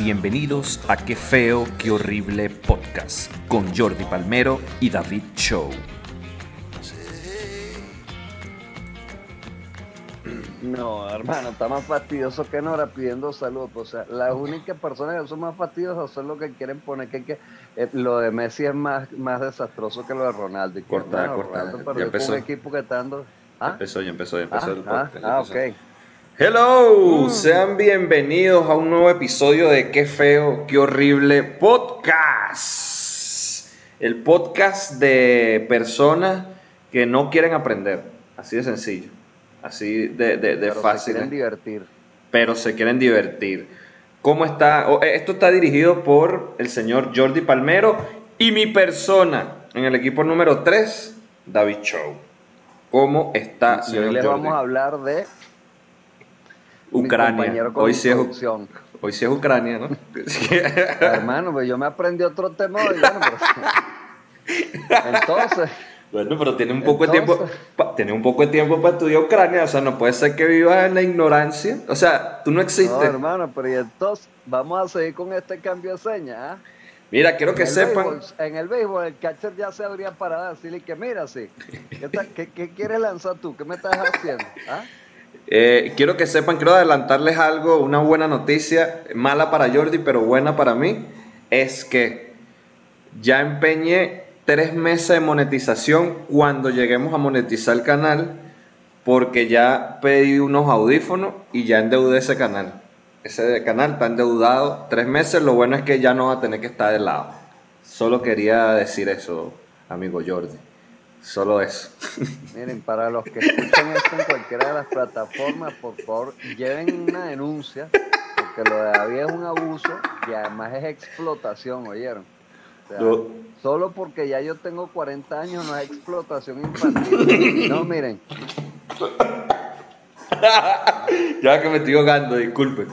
Bienvenidos a Qué feo, qué horrible podcast con Jordi Palmero y David Show. No, hermano, está más fastidioso que Nora pidiendo salud. O sea, las únicas personas que son más fastidiosas son los que quieren poner que, que eh, lo de Messi es más, más desastroso que lo de Ronaldo. Y que, Corta, corta. Ronaldo Ya empezó. un equipo que está dando... ¿Ah? Empezó, ya empezó, ya empezó Ah, el ah, podcast. ah, empezó. ok. Hello, sean bienvenidos a un nuevo episodio de Qué feo, qué horrible podcast. El podcast de personas que no quieren aprender, así de sencillo, así de, de, de Pero se fácil, quieren ¿eh? divertir. pero se quieren divertir. ¿Cómo está? Oh, eh, Esto está dirigido por el señor Jordi Palmero y mi persona en el equipo número 3, David Show. ¿Cómo está, Y señor hoy les Jordi? vamos a hablar de Ucrania. Hoy sí, es, hoy sí es Ucrania, ¿no? Hermano, pues yo me aprendí otro tema hoy, bueno, pero- Entonces, bueno, pero tiene un poco de tiempo, pa- tiene un poco de tiempo para estudiar Ucrania, o sea, no puede ser que vivas en la ignorancia. O sea, tú no existes. no, hermano, pero y entonces vamos a seguir con este cambio de seña, ¿ah? Mira, quiero que en sepan. béisbol- en el béisbol, el catcher ya se habría parado a decirle que mira, sí. ¿Qué, ta- qué- qué quieres lanzar tú? ¿Qué me estás haciendo? ¿Ah? Eh, quiero que sepan, quiero adelantarles algo, una buena noticia, mala para Jordi, pero buena para mí, es que ya empeñé tres meses de monetización cuando lleguemos a monetizar el canal, porque ya pedí unos audífonos y ya endeudé ese canal. Ese canal está endeudado tres meses, lo bueno es que ya no va a tener que estar de lado. Solo quería decir eso, amigo Jordi. Solo eso. Miren, para los que escuchan esto en cualquiera de las plataformas, por favor, lleven una denuncia, porque lo de David es un abuso y además es explotación, ¿oyeron? O sea, Lo- Solo porque ya yo tengo 40 años no es explotación infantil. No, miren, ya que me estoy ahogando, disculpen.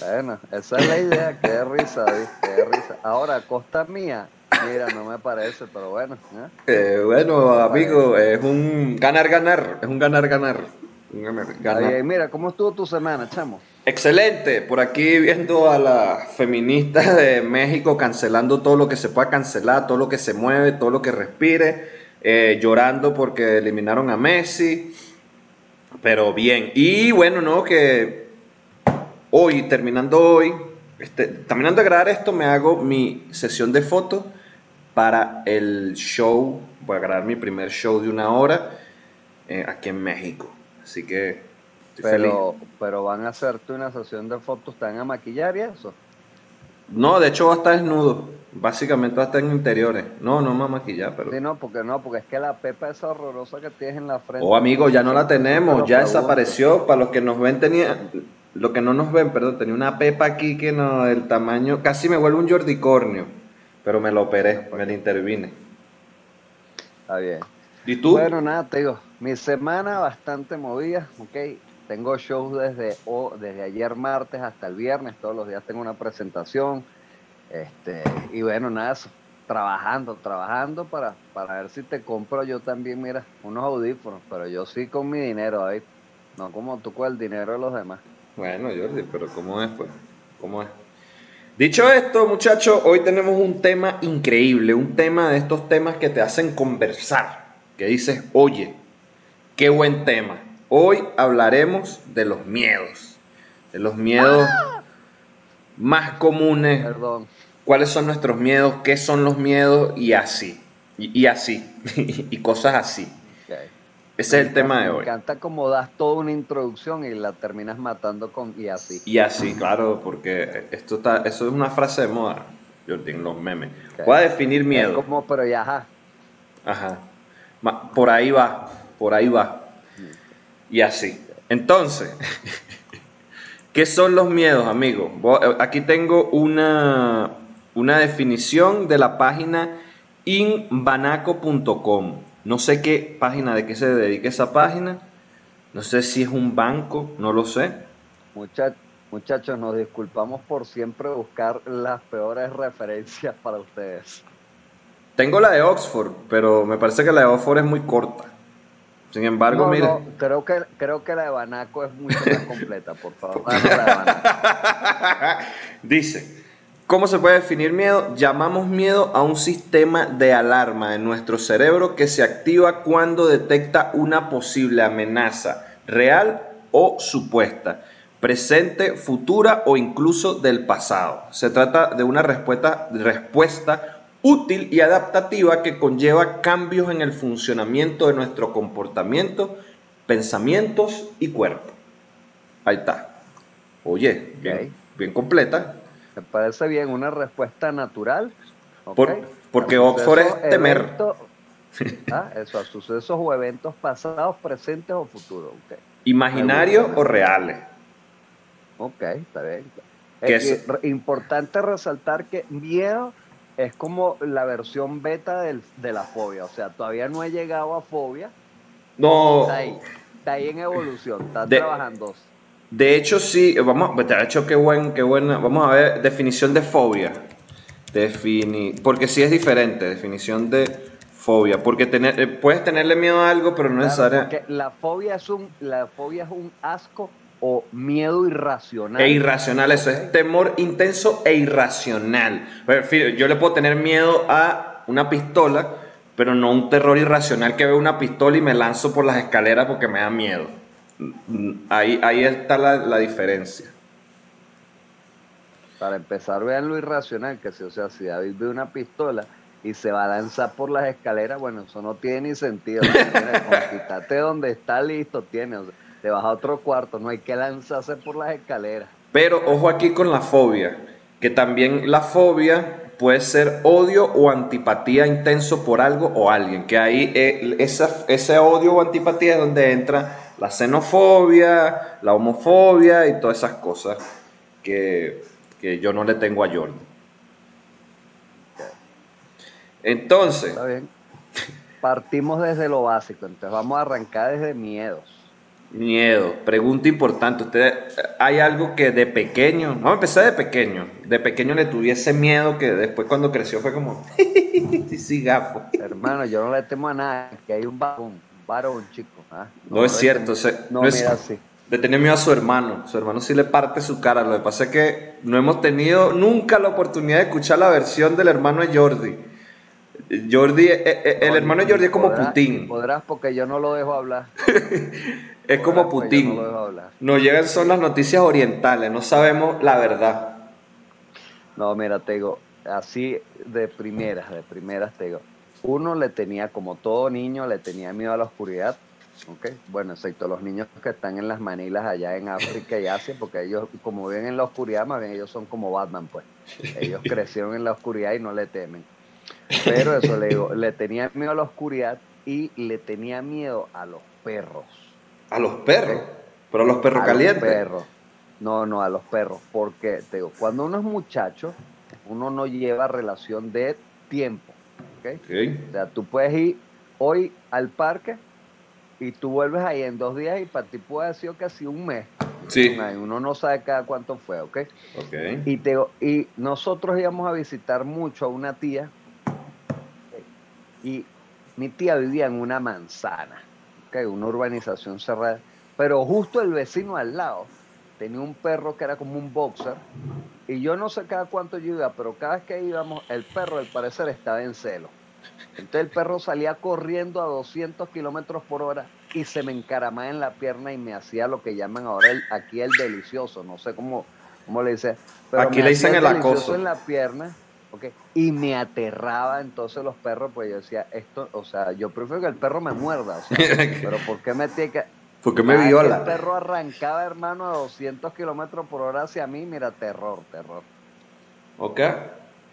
bueno, esa es la idea, qué risa, David, qué risa. Ahora, costa mía, mira, no me parece, pero bueno, ¿eh? Eh, bueno, amigo, es un ganar-ganar, es un ganar-ganar. Mira, ¿cómo estuvo tu semana, chamo? Excelente, por aquí viendo a las feministas de México cancelando todo lo que se pueda cancelar, todo lo que se mueve, todo lo que respire, eh, llorando porque eliminaron a Messi, pero bien. Y bueno, no, que hoy, terminando hoy, este, terminando de grabar esto, me hago mi sesión de fotos para el show, voy a grabar mi primer show de una hora eh, aquí en México. Así que estoy feliz. Pero, pero van a hacerte una sesión de fotos, ¿te van a maquillar y eso? No, de hecho va a estar desnudo. Básicamente va a estar en interiores. No, no me va a maquillar, pero... Sí, no, porque no, porque es que la pepa esa horrorosa que tienes en la frente. Oh, amigo, ya no la tenemos, ya desapareció. Para los que nos ven, tenía... Lo que no nos ven, perdón, tenía una pepa aquí que no, el tamaño... Casi me vuelve un jordicornio. Pero me lo operé, me lo intervine. Está bien. ¿Y tú? Bueno, nada, te digo, mi semana bastante movida, ok. Tengo shows desde, o- desde ayer martes hasta el viernes, todos los días tengo una presentación. Este, y bueno, nada, eso, trabajando, trabajando para, para ver si te compro yo también, mira, unos audífonos, pero yo sí con mi dinero, David. No como tú con el dinero de los demás. Bueno, Jordi, pero ¿cómo es, pues? ¿Cómo es? Dicho esto, muchachos, hoy tenemos un tema increíble, un tema de estos temas que te hacen conversar, que dices, oye, qué buen tema. Hoy hablaremos de los miedos, de los miedos más comunes, Perdón. cuáles son nuestros miedos, qué son los miedos y así, y, y así, y cosas así. Ese es el tema de Me hoy. encanta como das toda una introducción y la terminas matando con y así. Y así, claro, porque esto está, eso es una frase de moda, Jordi, en los memes. Ok. Voy a definir Es miedo. como, pero ya, ajá. Ajá. Por ahí va, por ahí va. Y así. Entonces, ¿qué son los miedos, amigos? Aquí tengo una, una definición de la página inbanaco.com. No sé qué página, de qué se dedica esa página. No sé si es un banco, no lo sé. Mucha- muchachos, nos disculpamos por siempre buscar las peores referencias para ustedes. Tengo la de Oxford, pero me parece que la de Oxford es muy corta. Sin embargo, No, creo que creo que la de Banaco es mucho más completa, por favor. danos la de Banaco. Dice, ¿cómo se puede definir miedo? Llamamos miedo a un sistema de alarma en nuestro cerebro que se activa cuando detecta una posible amenaza real o supuesta, presente, futura o incluso del pasado. Se trata de una respuesta, respuesta útil y adaptativa que conlleva cambios en el funcionamiento de nuestro comportamiento, pensamientos y cuerpo. Ahí está. Oye, bien, completa. Me parece bien, una respuesta natural. porque Oxford es temer. ah, eso, a sucesos o eventos pasados, presentes o futuros. ¿Imaginarios o reales? Ok, está bien. Es, importante resaltar que miedo es como la versión beta del, de la fobia. O sea, todavía no he llegado a fobia. No. Está ahí, está ahí en evolución, está trabajando. De hecho, sí, vamos, de hecho, qué buen, qué buena. Vamos a ver, definición de fobia. Defini, porque sí es diferente, definición de fobia. Porque tener, eh, puedes tenerle miedo a algo, pero no es necesariamente. La fobia es un, la fobia es un asco o miedo irracional. E irracional, eso es temor intenso e irracional. Yo le puedo tener miedo a una pistola, pero no un terror irracional que veo una pistola y me lanzo por las escaleras porque me da miedo. Ahí, ahí está la, diferencia. Para empezar, vean lo irracional que si, o sea, si David ve una pistola y se va a lanzar por las escaleras, bueno, eso no tiene ni sentido. Quítate donde está listo, tiene te vas a otro cuarto, no hay que lanzarse por las escaleras. Pero ojo aquí con la fobia, que también la fobia puede ser odio o antipatía intenso por algo o alguien, que ahí eh, esa, ese odio o antipatía es donde entra la xenofobia, la homofobia y todas esas cosas que, que yo no le tengo a Jordan. Entonces... Está bien. Partimos desde lo básico, entonces vamos a arrancar desde miedos. Miedo, pregunta importante. ¿Usted hay algo que de pequeño, a empezar de pequeño, de pequeño le tuviese miedo que después cuando creció fue como, sí, gafo. Hermano, yo no le temo a nada, que hay un varón, un varón chico. ¿Ah? No, es cierto, no, es, Le tenía miedo a su hermano, su hermano sí le parte su cara. Lo que pasa es que no hemos tenido nunca la oportunidad de escuchar la versión del hermano de Jordi. Jordi, eh, eh, el hermano de Jordi es como Putin. Podrás porque yo no lo dejo hablar. Es como Putin. Nos llegan son las noticias orientales, no sabemos la verdad. No, mira, te digo, así de primeras, de primeras te digo. Uno le tenía, como todo niño, le tenía miedo a la oscuridad. ¿Ok? Bueno, excepto los niños que están en las manilas allá en África y Asia, porque ellos, como viven en la oscuridad, más bien ellos son como Batman, pues. Ellos crecieron en la oscuridad y no le temen. Pero eso le digo, le tenía miedo a la oscuridad y le tenía miedo a los perros. A los perros. Pero a los perros a calientes. Los perros. No, no, a los perros. Porque te digo, cuando uno es muchacho, uno no lleva relación de tiempo. ¿okay? O sea, tú puedes ir hoy al parque y tú vuelves ahí en dos días y para ti puede haber sido casi un mes. Sí. Uno no sabe cada cuánto fue, ¿ok? okay. Y, te, y nosotros íbamos a visitar mucho a una tía y mi tía vivía en una manzana una urbanización cerrada, pero justo el vecino al lado tenía un perro que era como un boxer, y yo no sé cada cuánto yo iba, pero cada vez que íbamos, el perro al parecer estaba en celo. Entonces el perro salía corriendo a 200 kilómetros por hora y se me encaramaba en la pierna y me hacía lo que llaman ahora el, aquí el delicioso, no sé cómo, cómo le dice. Pero aquí le dicen el acoso. en la pierna y me aterraba entonces los perros, pues yo decía, esto, o sea, yo prefiero que el perro me muerda, pero ¿por qué me tiene que... Porque me viola. El perro arrancaba, hermano, a 200 kilómetros por hora hacia mí, mira, terror, terror. Ok.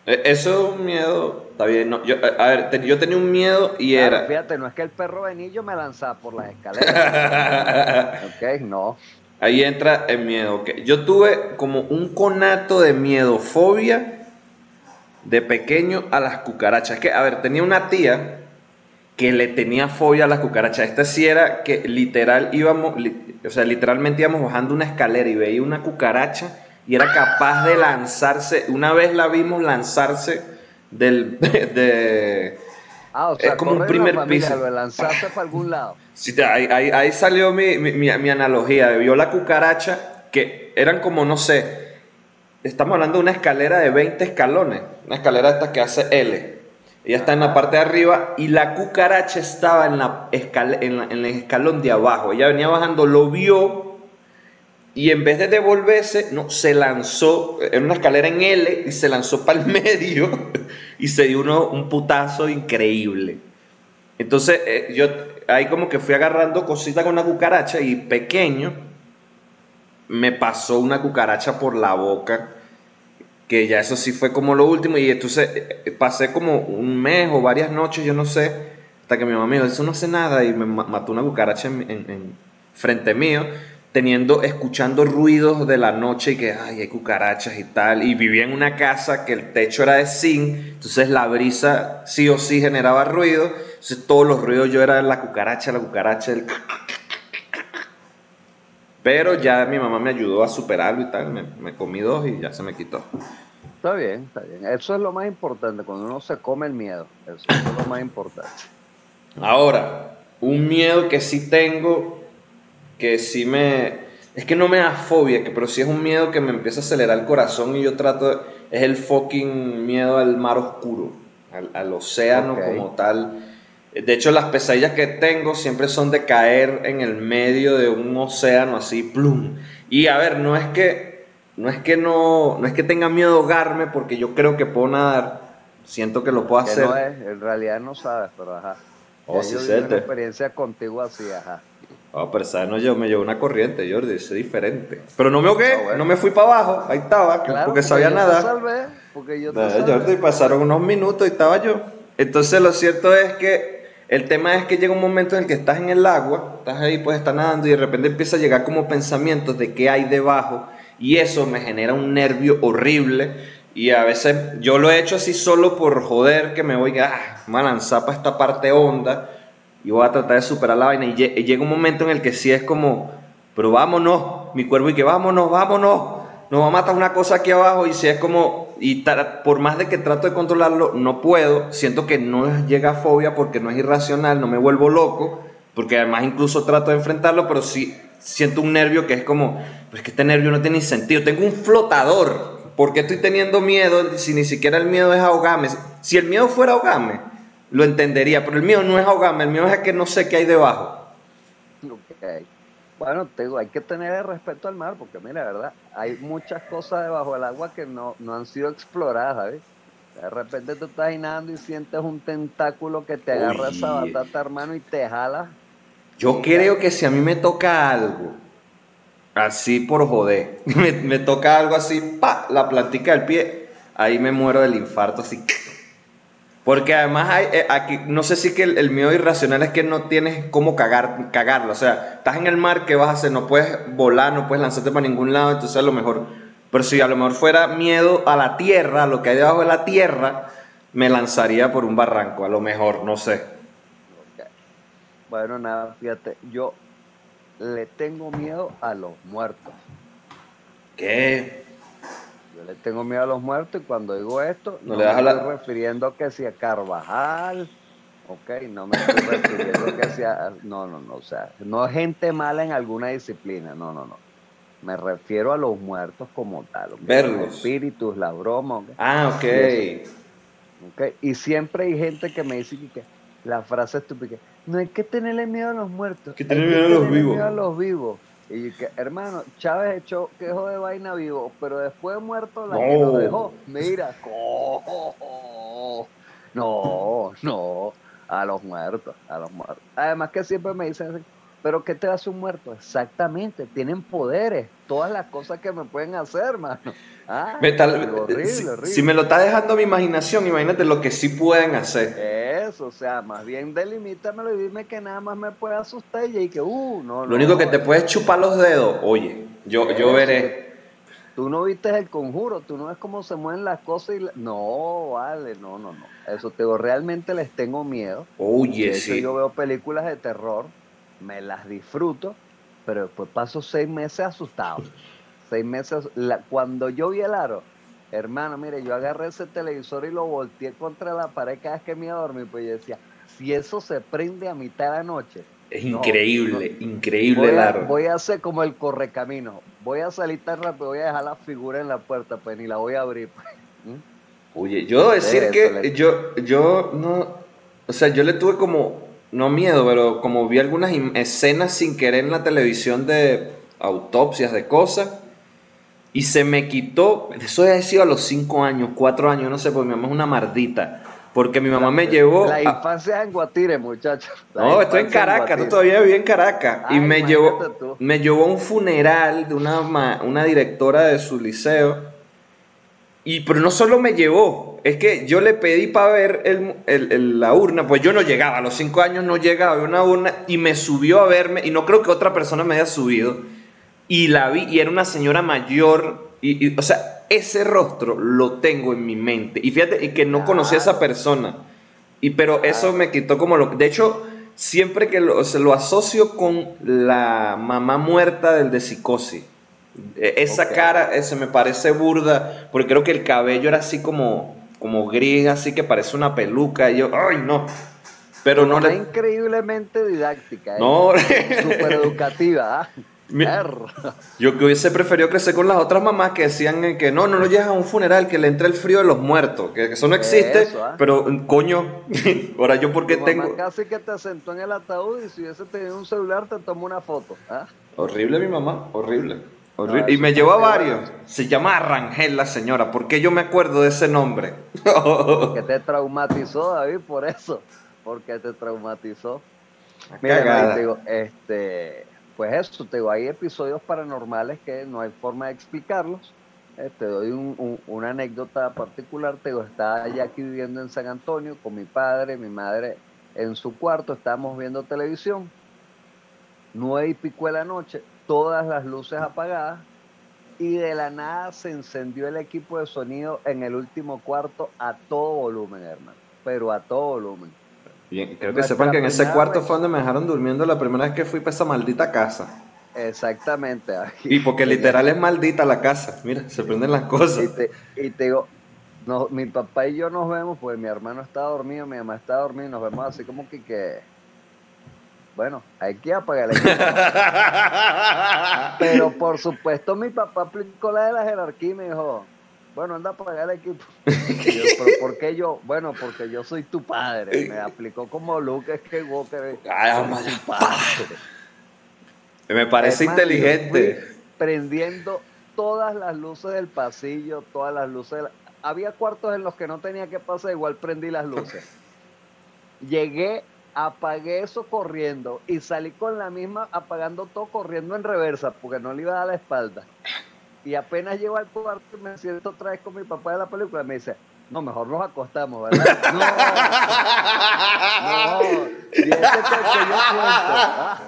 E, eso es un miedo, está bien. No, yo, a ver, yo tenía un miedo y era. Fíjate, no es que el perro yo me lanzaba por las escaleras. ok, no. Ahí entra el miedo. Okay. Yo tuve como un conato de miedo, fobia de pequeño a las cucarachas. Que, a ver, tenía una tía que le tenía fobia a las cucarachas. Esta sí era que literal íbamos, o sea, literalmente íbamos bajando una escalera y veía una cucaracha y era capaz de lanzarse. Una vez la vimos lanzarse del. De, ah, o sea, es como un primer piso. Lo lanzaste para algún lado. Sí, ahí, ahí, salió mi, mi, mi, analogía. Vio la cucaracha que eran como, no sé, estamos hablando de una escalera de 20 escalones, una escalera esta que hace L. Ella está en la parte de arriba y la cucaracha estaba en, la en, el escalón de abajo. Ella venía bajando, lo vio y en vez de devolverse, no, se lanzó en una escalera en L y se lanzó para el medio y se dio uno, un putazo increíble. Entonces eh, yo ahí como que fui agarrando cositas con la cucaracha y pequeño me pasó una cucaracha por la boca que ya eso sí fue como lo último y entonces eh, pasé como un mes o varias noches, yo no sé, hasta que mi mamá me dijo, eso no hace nada y me mató una cucaracha en, frente mío, teniendo, escuchando ruidos de la noche y que, ay, hay cucarachas y tal, y vivía en una casa que el techo era de zinc, entonces la brisa sí o sí generaba ruido, entonces todos los ruidos yo era la cucaracha, la cucaracha, el... Pero ya mi mamá me ayudó a superarlo y tal, me, me, comí dos y ya se me quitó. Está bien, está bien. Eso es lo más importante, cuando uno se come el miedo. Eso es lo más importante. Ahora, un miedo que sí tengo, que sí me... Es que no me da fobia, que, pero sí es un miedo que me empieza a acelerar el corazón y yo trato... es el fucking miedo al mar oscuro, al, océano como tal de hecho, las pesadillas que tengo siempre son de caer en el medio de un océano así, plum. Y a ver, no es que no es que no, no es que tenga miedo de ahogarme porque yo creo que puedo nadar. Siento que lo puedo hacer. No es, en realidad no sabes, pero ajá. Oh, sí, yo una experiencia contigo así, ajá. Oh, pero sabes, no yo me llevo una corriente, Jordi, es diferente. Pero no me ahogué, ah, no me fui para abajo, ahí estaba, porque sabía nada. Salvé, porque yo te Jordi, pasaron unos minutos y estaba yo. Entonces lo cierto es que el tema es que llega un momento en el que estás en el agua, estás ahí, pues estás nadando y de repente empieza a llegar como pensamientos de qué hay debajo y eso me genera un nervio horrible y a veces yo lo he hecho así solo por joder que me voy ah, a lanzar para esta parte honda y voy a tratar de superar la vaina. Y llega un momento en el que sí es como, pero vámonos, mi cuerpo y que vámonos, vámonos, nos va a matar una cosa aquí abajo. Y si es como, y por más de que trato de controlarlo, no puedo, siento que no llega fobia porque no es irracional, no me vuelvo loco, porque además incluso trato de enfrentarlo, pero sí siento un nervio que es como, pues que este nervio no tiene sentido, tengo un flotador, ¿por qué estoy teniendo miedo si ni siquiera el miedo es ahogarme? Si el miedo fuera ahogarme, lo entendería, pero el miedo no es ahogarme, el miedo es que no sé qué hay debajo. Bueno, te digo, hay que tener respeto al mar, porque mira, ¿verdad? Hay muchas cosas debajo del agua que no, han sido exploradas, ¿sabes? De repente tú estás nadando y sientes un tentáculo que te agarra esa batata, hermano, y te jala. Yo creo que si a mí me toca algo, así por joder, me, me toca algo así, pa, la plantica del pie, ahí me muero del infarto, así. Porque además hay, eh, aquí, no sé si que el, miedo irracional es que no tienes cómo cagar, cagarlo. O sea, estás en el mar, ¿qué vas a hacer? No puedes volar, no puedes lanzarte para ningún lado, entonces a lo mejor... Pero si a lo mejor fuera miedo a la tierra, a lo que hay debajo de la tierra, me lanzaría por un barranco, a lo mejor, no sé. Bueno, nada, fíjate, yo le tengo miedo a los muertos. ¿Qué? Yo le tengo miedo a los muertos y cuando digo esto, no, me estoy refiriendo que sea Carvajal, ok, no me estoy refiriendo que sea, no, no, no, o sea, no es gente mala en alguna disciplina, no, no, no. Me refiero a los muertos como tal, Verlos. los espíritus, la broma. Ah, ok. okay. Y siempre hay gente que me dice que la frase estúpida, no hay que tenerle miedo a los muertos, hay que tenerle miedo, a los vivos. miedo a los vivos. Y que, hermano, Chávez echó quejo de vaina vivo, pero después muerto la que lo dejó. Mira, no, no, a los muertos, a los muertos. Además que siempre me dicen, pero ¿qué te hace un muerto? Exactamente, tienen poderes, todas las cosas que me pueden hacer, hermano. Ah, si, me lo está dejando mi imaginación, imagínate lo que sí pueden hacer. Eso, o sea, más bien delimítamelo y dime que nada más me puede asustar y que, uh, no, Lo único que te puedes chupar los dedos, oye, yo, yo veré. Tú no viste el conjuro, tú no ves cómo se mueven las cosas y... No, vale, no, no, no. Eso te digo, realmente les tengo miedo. Oye, sí. Yo veo películas de terror, me las disfruto, pero después paso seis meses asustado seis meses, cuando yo vi el aro, hermano, mire, yo agarré ese televisor y lo volteé contra la pared cada vez que me iba a dormir, pues yo decía, si eso se prende a mitad de la noche. Es increíble, increíble el aro. Voy a hacer como el correcamino, voy a salir tan rápido, voy a dejar la figura en la puerta, pues ni la voy a abrir. Pues. ¿Mm? Oye, yo debo decir que yo, yo no, o sea, yo le tuve como, no miedo, pero como vi algunas escenas sin querer en la televisión de autopsias, de cosas, y se me quitó, eso he sido a los 5 años, 4 años, no sé, porque mi mamá es una mardita. Porque mi mamá me llevó. La infancia es en Guatire, muchachos. No, estoy en Caracas, tú todavía viví en Caracas. y me llevó, me llevó a un funeral de una, una directora de su liceo. Y pero no solo me llevó, es que yo le pedí para ver el, la urna, pues yo no llegaba, a los 5 años no llegaba, a una urna y me subió a verme, y no creo que otra persona me haya subido y la vi y era una señora mayor, y, o sea, ese rostro lo tengo en mi mente. Y fíjate, y que no conocía a esa persona. Y pero eso me quitó como lo... De hecho, siempre que lo, se lo asocio con la mamá muerta del de psicosis. E, esa cara se me parece burda, porque creo que el cabello era así como, como gris, así que parece una peluca. Y yo, ay, no. Pero no, le... increíblemente didáctica. ¿eh? No. Súper educativa. Yo que hubiese preferido crecer con las otras mamás que decían que no, no lo llevas a un funeral, que le entre el frío de los muertos, que eso no existe, ¿ah? pero coño, ahora yo porque tengo... Casi que te sentó en el ataúd y si hubiese tenido un celular te tomó una foto. ¿ah? Horrible mi mamá, horrible. y me llevó a varios. Se llama Rangel la señora. ¿Por qué yo me acuerdo de ese nombre? Porque te traumatizó, David, por eso. Porque te traumatizó. Mira, digo, este pues eso, te digo, hay episodios paranormales que no hay forma de explicarlos. Eh, te doy una anécdota particular, te digo, estaba ya aquí viviendo en San Antonio con mi padre, mi madre en su cuarto, estábamos viendo televisión, nueve y pico de la noche, todas las luces apagadas, y de la nada se encendió el equipo de sonido en el último cuarto a todo volumen, hermano, pero a todo volumen creo que sepan que en ese cuarto fue donde me dejaron durmiendo la primera vez que fui para esa maldita casa. Exactamente. Y porque literal es maldita la casa. Mira, se prenden las cosas. Y te, digo, no, mi papá y yo nos vemos, pues mi hermano está dormido, mi mamá está dormida, nos vemos así como que, que bueno, hay que apagar el. Pero por supuesto mi papá aplicó la de la jerarquía y me dijo, bueno, anda a pagar el equipo. ¿pero por qué yo? Bueno, porque yo soy tu padre. Me aplicó como Luke Skywalker. Ay, padre. Me parece inteligente. Prendiendo todas las luces del pasillo, todas las luces. Había cuartos en los que no tenía que pasar, igual prendí las luces. Llegué, apagué eso corriendo y salí con la misma apagando todo corriendo en reversa porque no le iba a dar la espalda. Y apenas llego al cuarto me siento otra vez con mi papá de la película me dice, no, mejor nos acostamos, ¿verdad? No, no, y ese que yo ¿ah?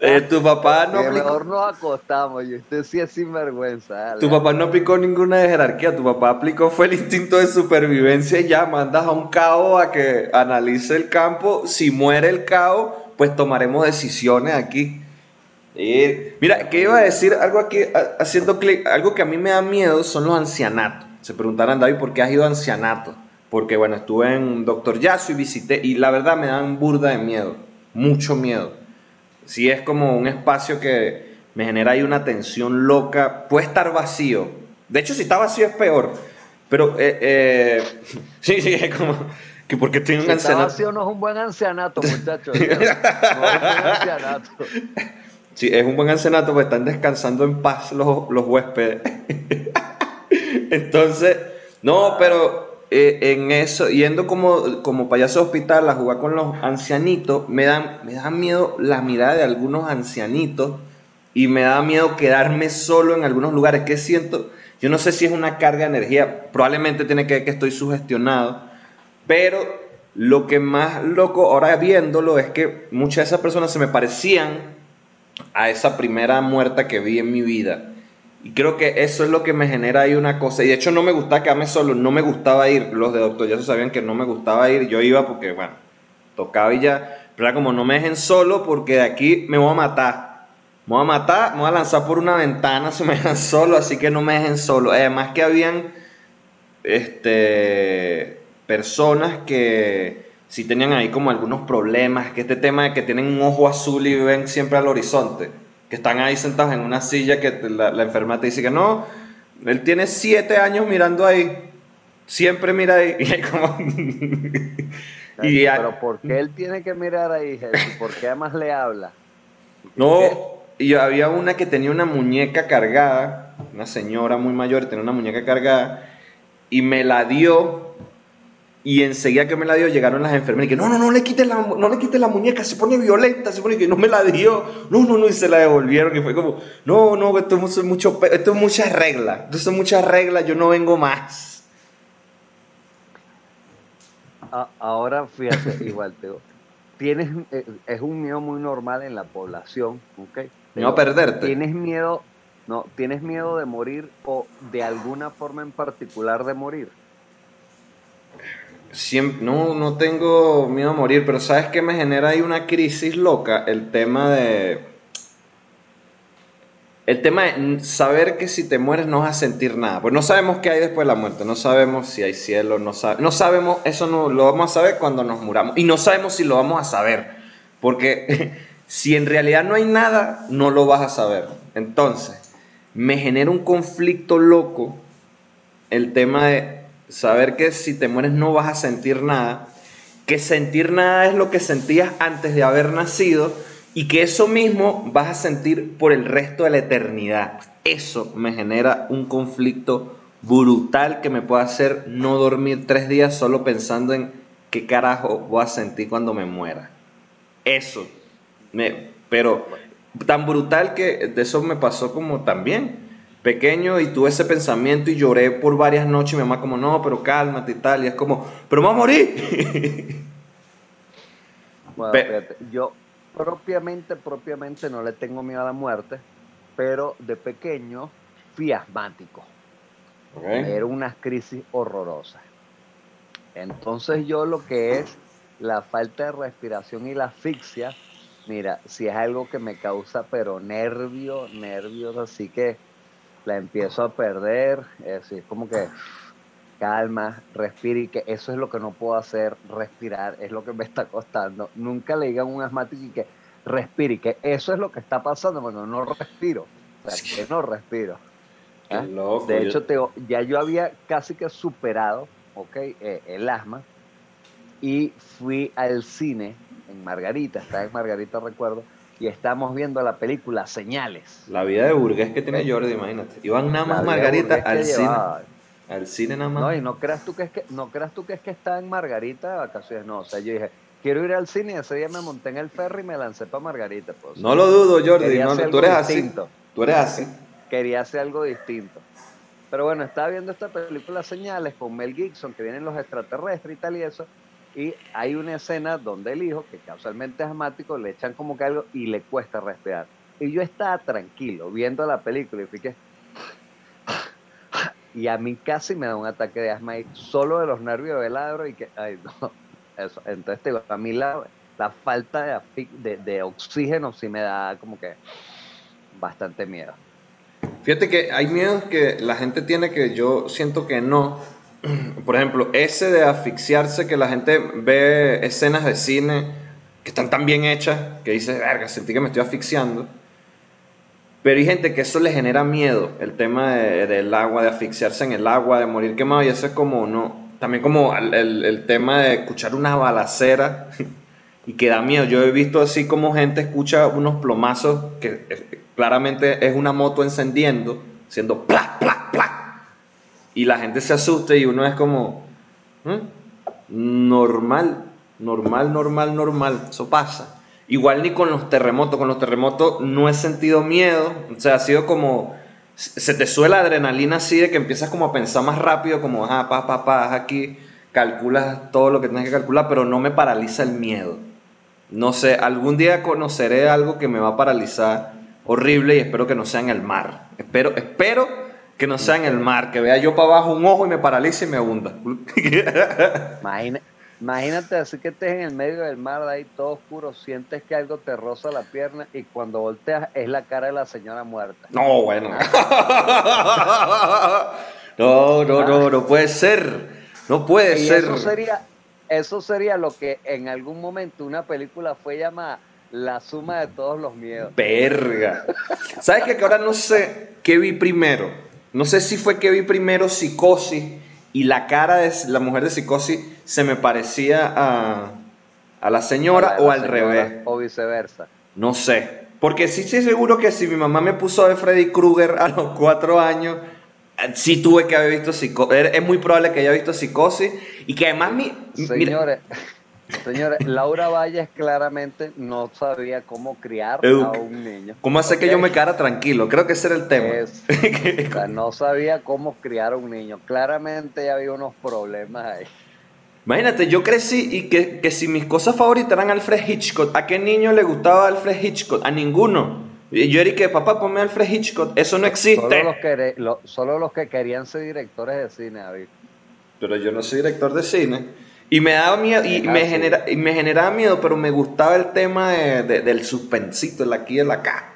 Eh, tu papá no aplicó... Mejor nos acostamos, y usted sí es sinvergüenza. Tu papá no aplicó ninguna de jerarquía, tu papá aplicó fue el instinto de supervivencia y ya mandas a un cabo a que analice el campo. Si muere el cabo, pues tomaremos decisiones aquí mira, que iba a decir algo aquí, haciendo clic, algo que a mí me da miedo son los ancianatos. Se preguntarán, David, ¿por qué has ido a ancianato? Porque, bueno, estuve en Doctor Yasu y visité, y la verdad me dan burda de miedo, mucho miedo. Si es como un espacio que me genera ahí una tensión loca, puede estar vacío. De hecho, si está vacío es peor. Pero, eh, eh, sí, sí, es como que porque estoy en un ancianato. vacío no es un buen ancianato, muchachos. no es un buen ancianato. Sí, es un buen ancianato porque están descansando en paz los, los huéspedes. Entonces, no, pero eh, en eso, yendo como, como payaso hospital a jugar con los ancianitos, me dan, me da miedo la mirada de algunos ancianitos y me da miedo quedarme solo en algunos lugares. ¿Qué siento? Yo no sé si es una carga de energía, probablemente tiene que ver que estoy sugestionado, pero lo que más loco ahora viéndolo es que muchas de esas personas se me parecían a esa primera muerta que vi en mi vida. Y creo que eso es lo que me genera ahí una cosa. Y de hecho no me gustaba quedarme solo, no me gustaba ir. Los de Doctor ya se sabían que no me gustaba ir. Yo iba porque, bueno, tocaba y ya. Pero era como no me dejen solo porque de aquí me voy a matar. Me voy a matar, me voy a lanzar por una ventana si me dejan solo, así que no me dejen solo. Además que habían este, personas que si tenían ahí como algunos problemas, que este tema de que tienen un ojo azul y ven siempre al horizonte. que están ahí sentados en una silla que la, la enfermera te dice que no, él tiene siete años mirando ahí, siempre mira ahí. Y como... y Pero ¿por qué él tiene que mirar ahí, Jesús? ¿Por qué además le habla? No, y había una que tenía una muñeca cargada, una señora muy mayor tenía una muñeca cargada, y me la dio y enseguida que me la dio, llegaron las enfermeras y que no, no, no le quites la, no le quites la muñeca, se pone violenta, se pone que no me la dio. No, no, no, y se la devolvieron. Y fue como, no, no, esto es, mucho, esto es muchas reglas, esto es muchas reglas, yo no vengo más. Ahora, fíjate, igual, Teo, tienes, eh, es un miedo muy normal en la población, ¿ok? No perderte. Tienes miedo, no, tienes miedo de morir o de alguna forma en particular de morir no, no tengo miedo a morir, pero ¿sabes qué me genera ahí una crisis loca? El tema de... El tema de saber que si te mueres no vas a sentir nada. Pues no sabemos qué hay después de la muerte. No sabemos si hay cielo, no, no sabemos. Eso no lo vamos a saber cuando nos muramos. Y no sabemos si lo vamos a saber. Porque si en realidad no hay nada, no lo vas a saber. Entonces, me genera un conflicto loco el tema de saber que si te mueres no vas a sentir nada, que sentir nada es lo que sentías antes de haber nacido y que eso mismo vas a sentir por el resto de la eternidad. Eso me genera un conflicto brutal que me puede hacer no dormir tres días solo pensando en qué carajo voy a sentir cuando me muera. Eso. Me, pero tan brutal que de eso me pasó como también pequeño y tuve ese pensamiento y lloré por varias noches mi mamá como, no, pero cálmate y tal, y es como, pero me voy a morir. Bueno, yo propiamente, propiamente no le tengo miedo a la muerte, pero de pequeño fui asmático. Era unas crisis horrorosas. Entonces yo lo que es la falta de respiración y la asfixia, mira, si es algo que me causa pero nervio, nervios, así que la empiezo a perder, es decir, como que calma, respira y que eso es lo que no puedo hacer, respirar, es lo que me está costando. Nunca le digan a un asmático y que respire y que eso es lo que está pasando cuando no respiro, o sea, que no respiro. ¿Ah? de hecho, ya yo había casi que superado, ok, eh, el asma y fui al cine en Margarita, estaba en Margarita recuerdo, y estamos viendo la película Señales. La vida de burgués que tiene Jordi, imagínate. Iban nada más Margarita al cine. Al cine nada más. No, y no creas tú que es que, no creas tú que es que está en Margarita de vacaciones. No, o sea, yo dije, quiero ir al cine y ese día me monté en el ferry y me lancé para Margarita. Pues. No lo dudo, Jordi. No, tú eres así. Tú eres así. Quería hacer algo distinto. Pero bueno, estaba viendo esta película Señales con Mel Gibson, que vienen los extraterrestres y tal y eso. Y hay una escena donde el hijo, que casualmente es asmático, le echan como que algo y le cuesta respirar. Y yo estaba tranquilo viendo la película y que... Y a mí casi me da un ataque de asma y solo de los nervios del ladro y que... Ay, no. Eso. Entonces, a mí la, la falta de, de, oxígeno sí me da como que bastante miedo. Fíjate que hay miedos que la gente tiene que yo siento que no, por ejemplo, ese de asfixiarse, que la gente ve escenas de cine que están tan bien hechas, que dice, verga, sentí que me estoy asfixiando. Pero hay gente que eso le genera miedo, el tema del agua, de asfixiarse en el agua, de morir quemado, y eso es como, no, también como el, tema de escuchar una balacera y que da miedo. Yo he visto así como gente escucha unos plomazos que eh, claramente es una moto encendiendo, siendo pla, pla, pla, y la gente se asusta y uno es como, normal, normal, normal, normal, eso pasa. Igual ni con los terremotos, con los terremotos no he sentido miedo, o sea, ha sido como, se te suele la adrenalina así de que empiezas como a pensar más rápido, como, ah, pa, pa, pa, aquí, calculas todo lo que tienes que calcular, pero no me paraliza el miedo. No sé, algún día conoceré algo que me va a paralizar horrible y espero que no sea en el mar. Espero, espero que no sea en el mar, que vea yo para abajo un ojo y me paralice y me hunda. imagínate así que estés en el medio del mar, ahí todo oscuro, sientes que algo te roza la pierna y cuando volteas es la cara de la señora muerta. No, bueno. no, no, no, no puede ser. No puede ser. Eso sería, eso sería lo que en algún momento una película fue llamada La suma de todos los miedos. Verga. ¿Sabes qué? Que ahora no sé qué vi primero. No sé si fue que vi primero psicosis y la cara de la mujer de psicosis se me parecía a, a la señora o al revés. O viceversa. No sé. Porque sí estoy seguro que si mi mamá me puso de Freddy Krueger a los cuatro años, sí tuve que haber visto psicosis. Es muy probable que haya visto psicosis y que además mi... Señores, señores, Laura Valles claramente no sabía cómo criar a un niño. ¿Cómo hace que yo me quedara tranquilo? Creo que ese era el tema. o sea, no sabía cómo criar a un niño. Claramente ya había unos problemas ahí. Imagínate, yo crecí y que, que si mis cosas favoritas eran Alfred Hitchcock, ¿a qué niño le gustaba Alfred Hitchcock? A ninguno. Yo era que, papá, ponme Alfred Hitchcock, eso no existe. Solo los, que, solo los que querían ser directores de cine, David. Pero yo no soy director de cine. Y me daba miedo, y me, genera, y me generaba miedo, pero me gustaba el tema de, del suspensito, el aquí y el acá.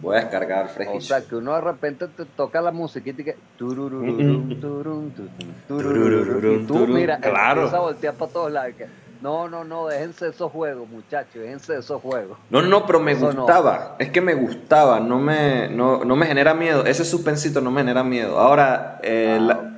Voy a descargar Alfred O sea, que uno de repente te toca la musiquita y que... tú, mira, claro. empieza a voltear para todos lados. No, no, no, déjense esos juegos, muchachos, déjense esos juegos. No, no, pero me gustaba, es que me gustaba, no me, no, no me genera miedo, ese suspensito no me genera miedo. Ahora, eh, ah,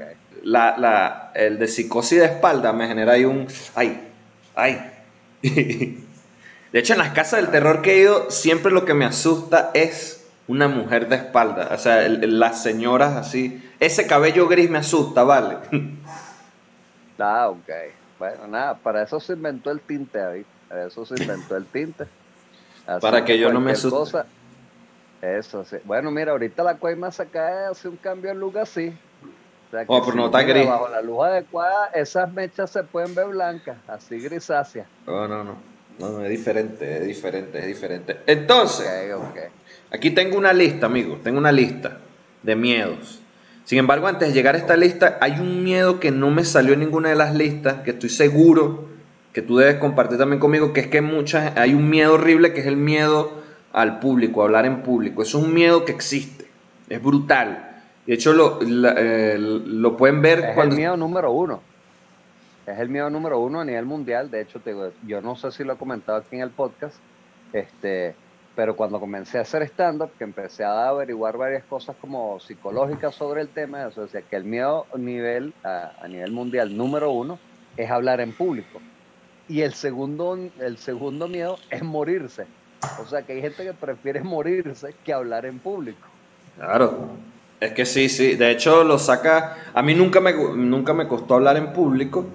la, la, el de psicosis de espalda me genera ahí un, ay, ay. de hecho, en las casas del terror que he ido, siempre lo que me asusta es una mujer de espalda, o sea, las señoras así, ese cabello gris me asusta, ¿vale? ah, ok. Bueno, nada, para eso se inventó el tinte, David. Para eso se inventó el tinte. para que yo no me asuste. eso sí. Bueno, mira, ahorita la Cuaima se cae, hace un cambio en luz así. Oh, pero no está gris. Bajo la luz adecuada, esas mechas se pueden ver blancas, así grisáceas. No, no, no. No, es diferente, es diferente, es diferente. Entonces, aquí tengo una lista, amigo. Tengo una lista de miedos. Sin embargo, antes de llegar a esta lista, hay un miedo que no me salió en ninguna de las listas, que estoy seguro que tú debes compartir también conmigo, que es que muchas, hay un miedo horrible que es el miedo al público, a hablar en público. Es un miedo que existe, es brutal. De hecho, lo, eh, lo pueden ver es cuando... el miedo número uno. Es el miedo número uno a nivel mundial. De hecho, te yo no sé si lo he comentado aquí en el podcast, este, pero cuando comencé a hacer stand-up, que empecé a averiguar varias cosas como psicológicas sobre el tema, eso decía que el miedo a nivel, a, nivel mundial número uno es hablar en público. Y el segundo, el segundo miedo es morirse. O sea que hay gente que prefiere morirse que hablar en público. Claro. Es que sí, sí. De hecho, lo saca. A mí nunca me, nunca me costó hablar en público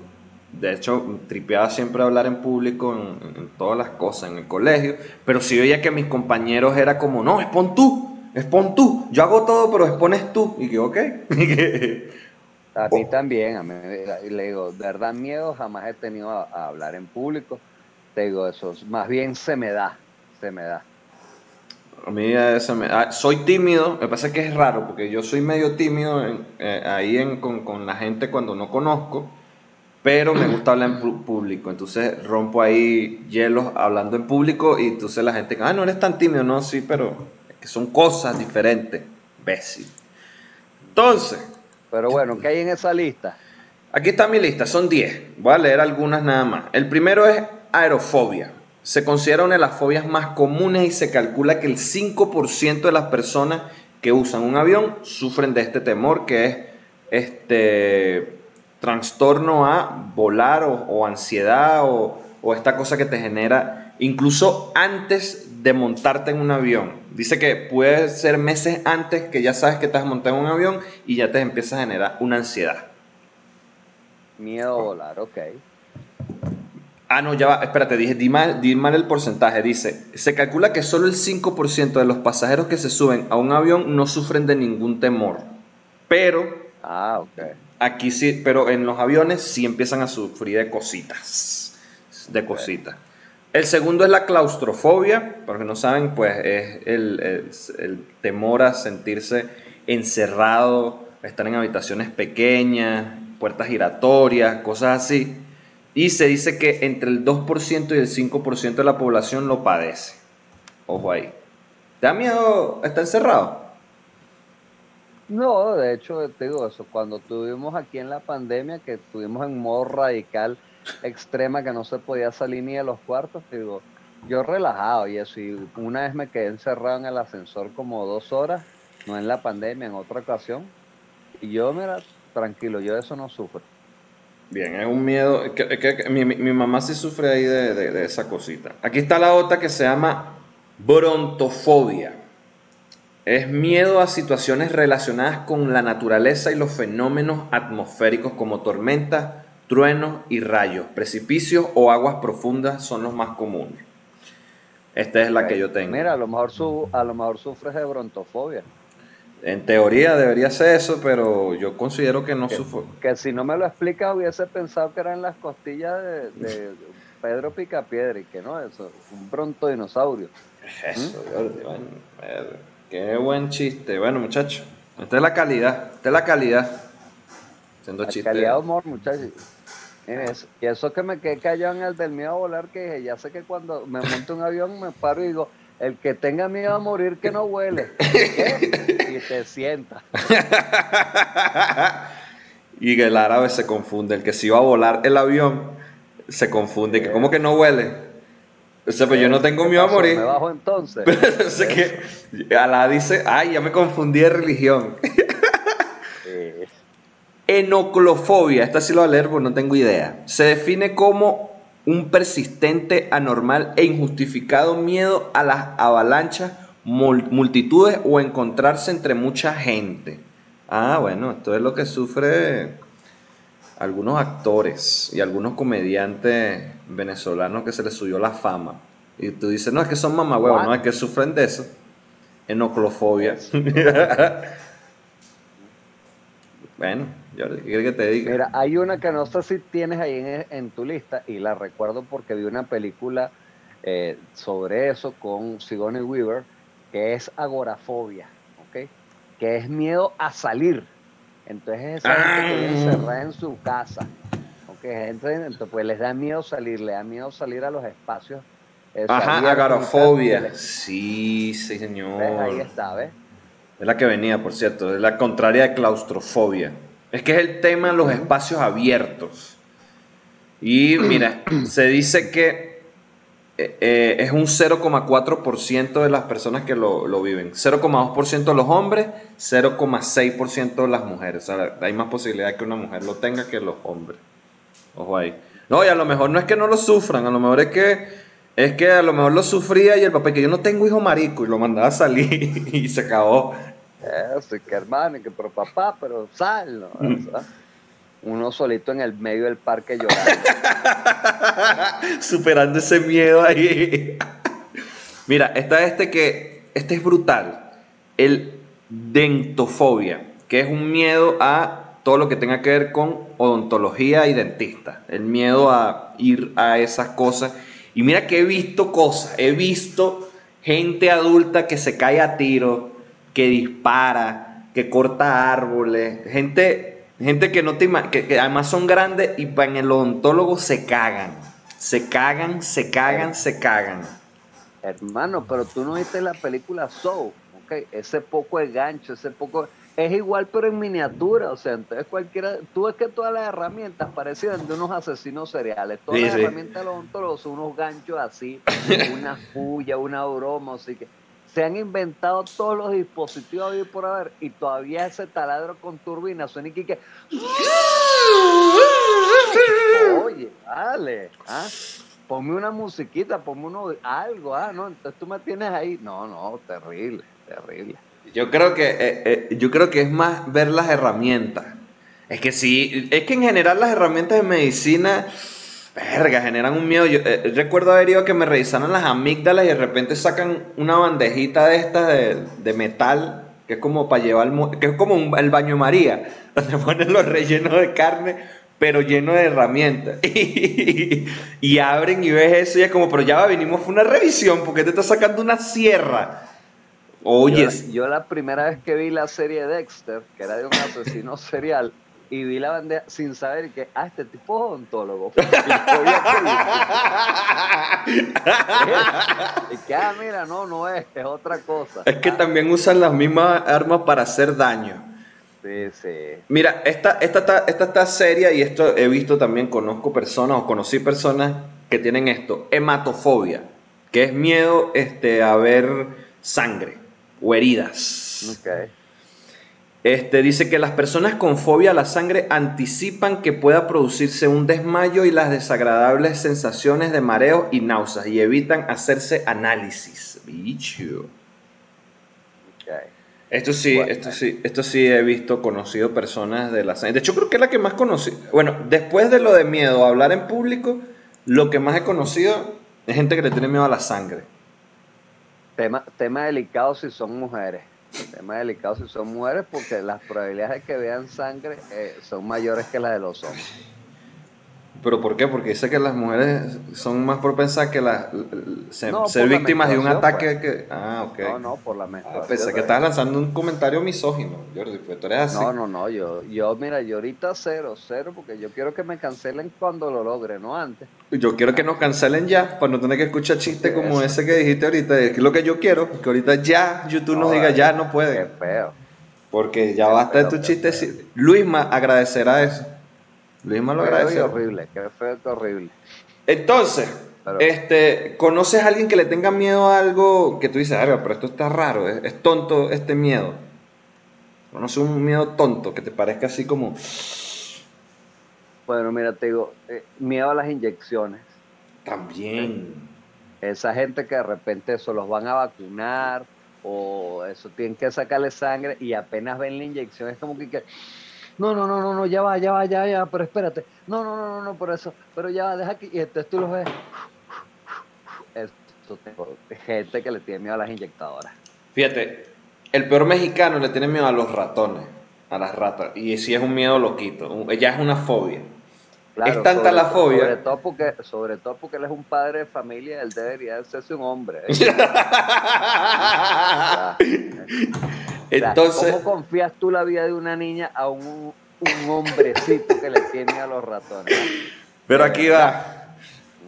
de hecho, tripeaba siempre hablar en público en, todas las cosas, en el colegio, pero si veía que mis compañeros era como, no, expon tú, expon tú, yo hago todo, pero expones tú. Y que, ok. a mí también, a mí le digo, de verdad miedo jamás he tenido a, hablar en público. Te digo eso, más bien se me da, se me da. A mí se me, ah, soy tímido, me pasa que es raro, porque yo soy medio tímido eh, ahí en, con, con la gente cuando no conozco pero me gusta hablar en público. Entonces rompo ahí hielos hablando en público y entonces la gente, ah, no eres tan tímido, no, sí, pero es que son cosas diferentes, imbécil. Entonces. Pero bueno, ¿qué hay en esa lista? Aquí está mi lista, son 10. Voy a leer algunas nada más. El primero es aerofobia. Se considera una de las fobias más comunes y se calcula que el 5% de las personas que usan un avión sufren de este temor que es este trastorno a volar o, ansiedad o, esta cosa que te genera incluso antes de montarte en un avión. Dice que puede ser meses antes que ya sabes que estás montado en un avión y ya te empieza a generar una ansiedad. Miedo a volar, ok. Ah, no, ya va, espérate, dije, di mal, di mal el porcentaje. Dice, se calcula que solo el 5% de los pasajeros que se suben a un avión no sufren de ningún temor. Pero... Ah, ok Aquí sí, pero en los aviones sí empiezan a sufrir de cositas. De cositas. El segundo es la claustrofobia, porque no saben, pues es el, temor a sentirse encerrado, estar en habitaciones pequeñas, puertas giratorias, cosas así. Y se dice que entre el 2% y el 5% de la población lo padece. Ojo ahí. ¿Te da miedo estar encerrado? No, de hecho, te digo eso, cuando tuvimos aquí en la pandemia, que estuvimos en modo radical extrema, que no se podía salir ni de los cuartos, te digo, yo relajado y eso. Una vez me quedé encerrado en el ascensor como dos horas, no en la pandemia, en otra ocasión. Y yo, mira, tranquilo, yo de eso no sufro. Bien, es un miedo. Que, mi, mamá sí sufre ahí de, de, esa cosita. Aquí está la otra que se llama brontofobia. Es miedo a situaciones relacionadas con la naturaleza y los fenómenos atmosféricos como tormentas, truenos y rayos. Precipicios o aguas profundas son los más comunes. Esta es la que yo tengo. Mira, a lo mejor, su, a lo mejor sufres de brontofobia. En teoría debería ser eso, pero yo considero que no sufro. Que si no me lo explicas hubiese pensado que eran las costillas de, Pedro Picapiedra y que no, eso, un pronto dinosaurio. Eso, ¿Mm? qué buen chiste. Bueno, muchachos, esta es la calidad, esta es la calidad. Siendo la calidad de humor, muchachos. Y eso que me quedé callado en el del miedo a volar, que dije, ya sé que cuando me monto un avión me paro y digo, el que tenga miedo a morir que no huele. y te sienta. y el árabe se confunde. El que se iba a volar el avión se confunde. Que, ¿Cómo que no huele? O sea, pues yo no tengo miedo a morir. Me bajo entonces. o que Alá dice, ay, ya me confundí de religión. Enoclofobia, esta sí lo voy a leer porque no tengo idea. Se define como un persistente, anormal e injustificado miedo a las avalanchas, multitudes o encontrarse entre mucha gente. Ah, bueno, esto es lo que sufre algunos actores y algunos comediantes venezolanos que se les subió la fama. Y tú dices, no, es que son mamagüevos, no, es que sufren de eso. Enoclofobia. bueno, yo que te diga. Mira, hay una que no sé si tienes ahí en, tu lista y la recuerdo porque vi una película eh, sobre eso con Sigourney Weaver que es agorafobia, ¿ok? Que es miedo a salir. Entonces esa gente que vive ah. encerrada en su casa, ¿ok? Entonces, pues les da miedo salir, le da miedo salir a los espacios. Eh, Ajá, agorafobia. Sí, sí, señor. Ahí está, ¿ves? Es la que venía, por cierto, es la contraria de claustrofobia. Es que es el tema de los espacios abiertos. Y mira, se dice que eh, eh, es un 0,4% de las personas que lo, viven. 0,2% de los hombres, 0,6% de las mujeres. O sea, hay más posibilidad que una mujer lo tenga que los hombres. Ojo ahí. No, y a lo mejor no es que no lo sufran, a lo mejor es que es que a lo mejor lo sufría y el papá que yo no tengo hijo marico y lo mandaba a salir y se acabó. Eso, que hermano, que pero papá, pero sal, mm. Uno solito en el medio del parque llorando. Superando ese miedo ahí. Mira, está este que, este es brutal, el dentofobia, que es un miedo a todo lo que tenga que ver con odontología y dentista, el miedo a ir a esas cosas. Y mira que he visto cosas, he visto gente adulta que se cae a tiro, que dispara, que corta árboles, gente, gente que no te que, que además son grandes y para el odontólogo se cagan. Se cagan, se cagan, se cagan. Hermano, pero tú no viste la película Soul, ¿ok? Ese poco de gancho, ese poco... Es igual pero en miniatura, o sea, entonces cualquiera... Tú ves que todas las herramientas parecían de unos asesinos seriales. Todas las herramientas de los odontólogos son unos ganchos así, una puya, una broma, así que se han inventado todos los dispositivos ahí por haber y todavía ese taladro con turbina suena y que oye dale ¿ah? ponme una musiquita ponme uno algo ah no entonces tú me tienes ahí no no terrible terrible yo creo que eh, eh, yo creo que es más ver las herramientas es que sí es que en general las herramientas de medicina verga, generan un miedo. Yo eh, recuerdo haber ido a que me revisaran las amígdalas y de repente sacan una bandejita de estas de, metal, que es como para llevar, que es como el baño María, donde ponen los rellenos de carne, pero lleno de herramientas. y, abren y ves eso y es como, pero ya va, vinimos, fue una revisión, porque te está sacando una sierra. Oye. yo la primera vez que vi la serie Dexter, que era de un asesino serial, y vi la bandeja sin saber que, ah, este tipo es odontólogo. y que, ah, mira, no, no es, es otra cosa. Es que también usan las mismas armas para hacer daño. Sí, sí. Mira, esta, esta, esta, esta está seria y esto he visto también, conozco personas o conocí personas que tienen esto, hematofobia. que es miedo este, a ver sangre o heridas. Ok. Este, dice que las personas con fobia a la sangre anticipan que pueda producirse un desmayo y las desagradables sensaciones de mareo y náuseas y evitan hacerse análisis. Bicho. Esto sí, Bueno. esto sí, esto sí he visto, conocido personas de la sangre. De hecho, creo que es la que más conocí. Bueno, después de lo de miedo a hablar en público, lo que más he conocido es gente que le tiene miedo a la sangre. Tema, tema delicado si son mujeres. Tema delicado si son mujeres porque las probabilidades de que vean sangre eh, son mayores que las de los hombres. ¿Pero por qué? Porque dice que las mujeres son más propensas que las se- No, ser víctimas de un ataque pues. que... Ah, ok. No, no, por la Ah, menstruación. pensé que estabas lanzando un comentario misógino, Jordi, pues tú eres así. No, no, no, yo, yo, mira, yo ahorita cero, cero, porque yo quiero que me cancelen cuando lo logre, no antes. Yo quiero que nos cancelen ya, para no tener que escuchar chistes como ese que dijiste ahorita. Es que lo que yo quiero, que ahorita ya YouTube nos No, diga vale. ya no Qué puede. feo. Porque ya Qué basta de tu qué chiste. Luisma agradecerá eso. Feo y agradecerá. horrible, qué feo, qué horrible. Entonces, este, ¿conoces a alguien que le tenga miedo a algo que tú dices, "Verga, pero esto está raro, es, es tonto este miedo? ¿Conoces un miedo tonto que te parezca así como... Bueno, mira, te digo, eh, miedo a las inyecciones. También. Esa gente que de repente eso los van a vacunar o eso tienen que sacarle sangre y apenas ven la inyección es como que, no, no, no, no, no, ya va, ya va, ya, ya, pero espérate, no, no, no, no, no, por eso, pero ya va, deja que, y entonces tú los ves. Esto tengo gente que le tiene miedo a las inyectadoras. Fíjate, el peor mexicano le tiene miedo a los ratones, a las ratas. Y si es un miedo loquito, ya es una fobia. Es tanta sobre la fobia. Sobre todo, porque, sobre todo porque él es un padre de familia, él debería de serse un hombre. ¿eh? O sea, Entonces, ¿Cómo confías tú la vida de una niña a un, un hombrecito que le tiene a los ratones? pero aquí va.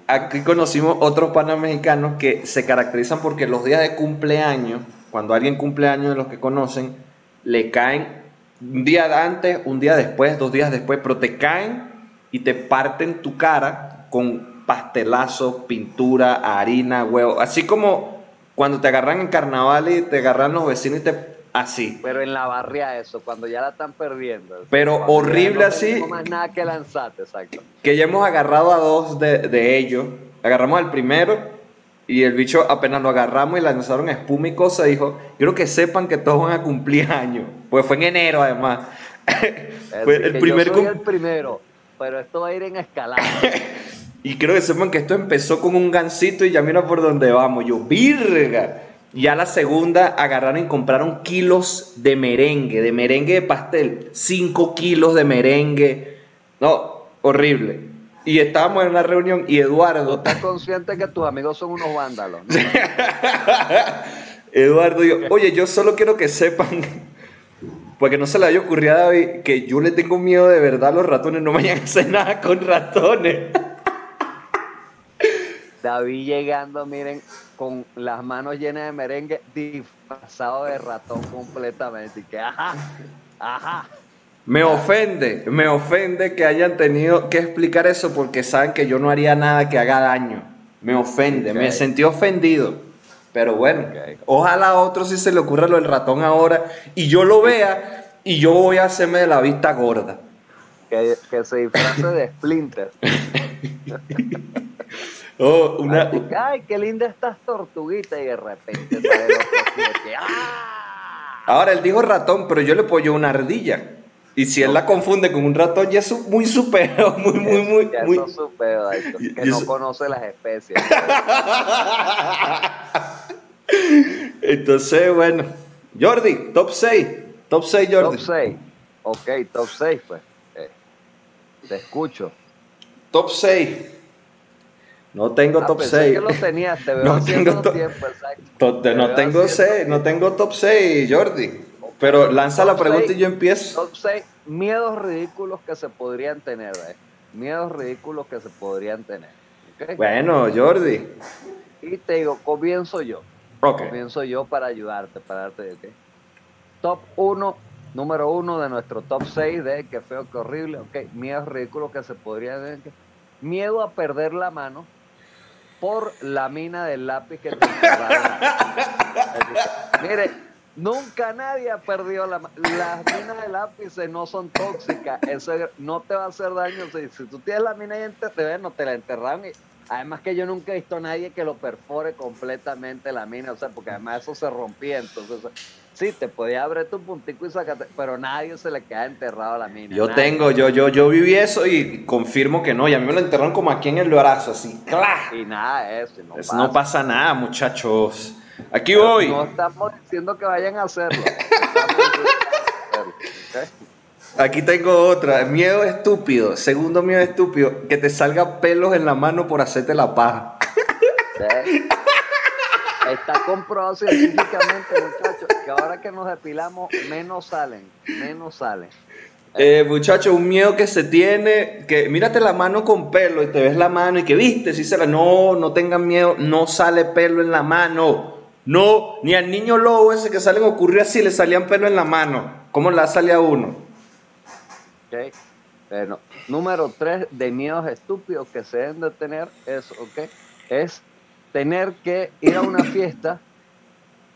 Aquí conocimos otros panas mexicanos que se caracterizan porque los días de cumpleaños, cuando alguien cumple años de los que conocen, le caen un día antes, un día después, dos días después, pero te caen y te parten tu cara con pastelazo, pintura, harina, huevo. Así como cuando te agarran en carnaval y te agarran los vecinos y te... Así. Pero en la barria eso, cuando ya la están perdiendo. Pero horrible no así. tenemos más nada que lanzarte, exacto. que ya hemos agarrado a dos de, de ellos. Agarramos al primero y el bicho apenas lo agarramos y lanzaron espuma y cosas. Dijo, quiero que sepan que todos van a cumplir años. Pues fue en enero además. fue el primer yo soy el primero, pero esto va a ir en escalada. Y quiero que sepan que esto empezó con un gancito y ya mira por dónde vamos. Yo, virga. Ya la segunda agarraron y compraron kilos de merengue, de merengue de pastel. Cinco kilos de merengue. No, horrible. Y estábamos en una reunión y Eduardo, ¿Estás consciente que tus amigos son unos vándalos? ¿no? Eduardo, yo, oye, yo solo quiero que sepan, porque no se le haya ocurrido a David, que yo le tengo miedo de verdad a los ratones, no vayan a hacer nada con ratones. David llegando, miren, con las manos llenas de merengue, disfrazado de ratón completamente. Y que, ajá, ajá. Me ofende, me ofende que hayan tenido que explicar eso porque saben que yo no haría nada que haga daño. Me ofende, me sentí ofendido. Pero bueno, ojalá a otro si se le ocurra lo del ratón ahora y yo lo vea y yo voy a hacerme de la vista gorda. Que, que se disfrace de Splinter. Oh, una, Ay, Ay, qué linda estas tortuguitas. Y de repente ¡ah! Ahora él dijo ratón, pero yo le pollo una ardilla. Y si él la confunde con un ratón, ya es muy supero, muy, muy, muy, Ya muy. eso es su pedo, Daito, Y- que no conoce las especies. Entonces, bueno. Jordi, top 6. Top 6, Jordi. top 6. Ok, top 6, pues. Eh, te escucho. Top 6. No tengo Ah, top pensé 6. que lo tenías, te veo No tengo to- tiempo, exacto. To- Te no tengo 6, no tengo top 6, Jordi. Pero lanza la Top pregunta seis. y yo empiezo. Top 6, miedos ridículos que se podrían tener, ¿eh? Miedos ridículos que se podrían tener. ¿ok? Bueno, Jordi. Y te digo, comienzo yo. Ok. Comienzo yo para ayudarte, para darte, ¿ok? Top 1, número 1 de nuestro top 6 de qué feo, qué horrible, ok. Miedos ridículos que se podrían tener. Miedo a perder la mano. Por la mina del lápiz que te enterraron. Mire, nunca nadie ha perdido la Las minas de lápiz no son tóxicas. Eso no te va a hacer daño. Si, tú tienes la mina y te no te la enterraron. además que yo nunca he visto a nadie que lo perfore completamente la mina. O sea, porque además eso se rompía. Entonces, Sí, te podía abrir tu puntico y sacarte, pero nadie se le queda enterrado a la mina. Yo tengo, yo, yo, yo viví eso y confirmo que no. Y a mí me lo enterraron como aquí en el brazo, así, ¡claro! Y nada, eso, no, pasa. no pasa nada, muchachos. Aquí voy. No estamos diciendo que vayan a hacerlo. Aquí tengo otra. Miedo estúpido. Segundo miedo estúpido. Que te salga pelos en la mano por hacerte la paja. Está comprobado científicamente, muchachos, que ahora que nos depilamos, menos salen, menos salen. Eh, muchachos, un miedo que se tiene, que mírate la mano con pelo y te ves la mano y que viste, si se la, no, no tengan miedo, no sale pelo en la mano. No, ni al niño lobo ese que salen ocurrió así, le salían pelo en la mano. ¿Cómo la sale a uno? Ok, bueno, número tres de miedos estúpidos que se deben de tener es, ok, es tener que ir a una fiesta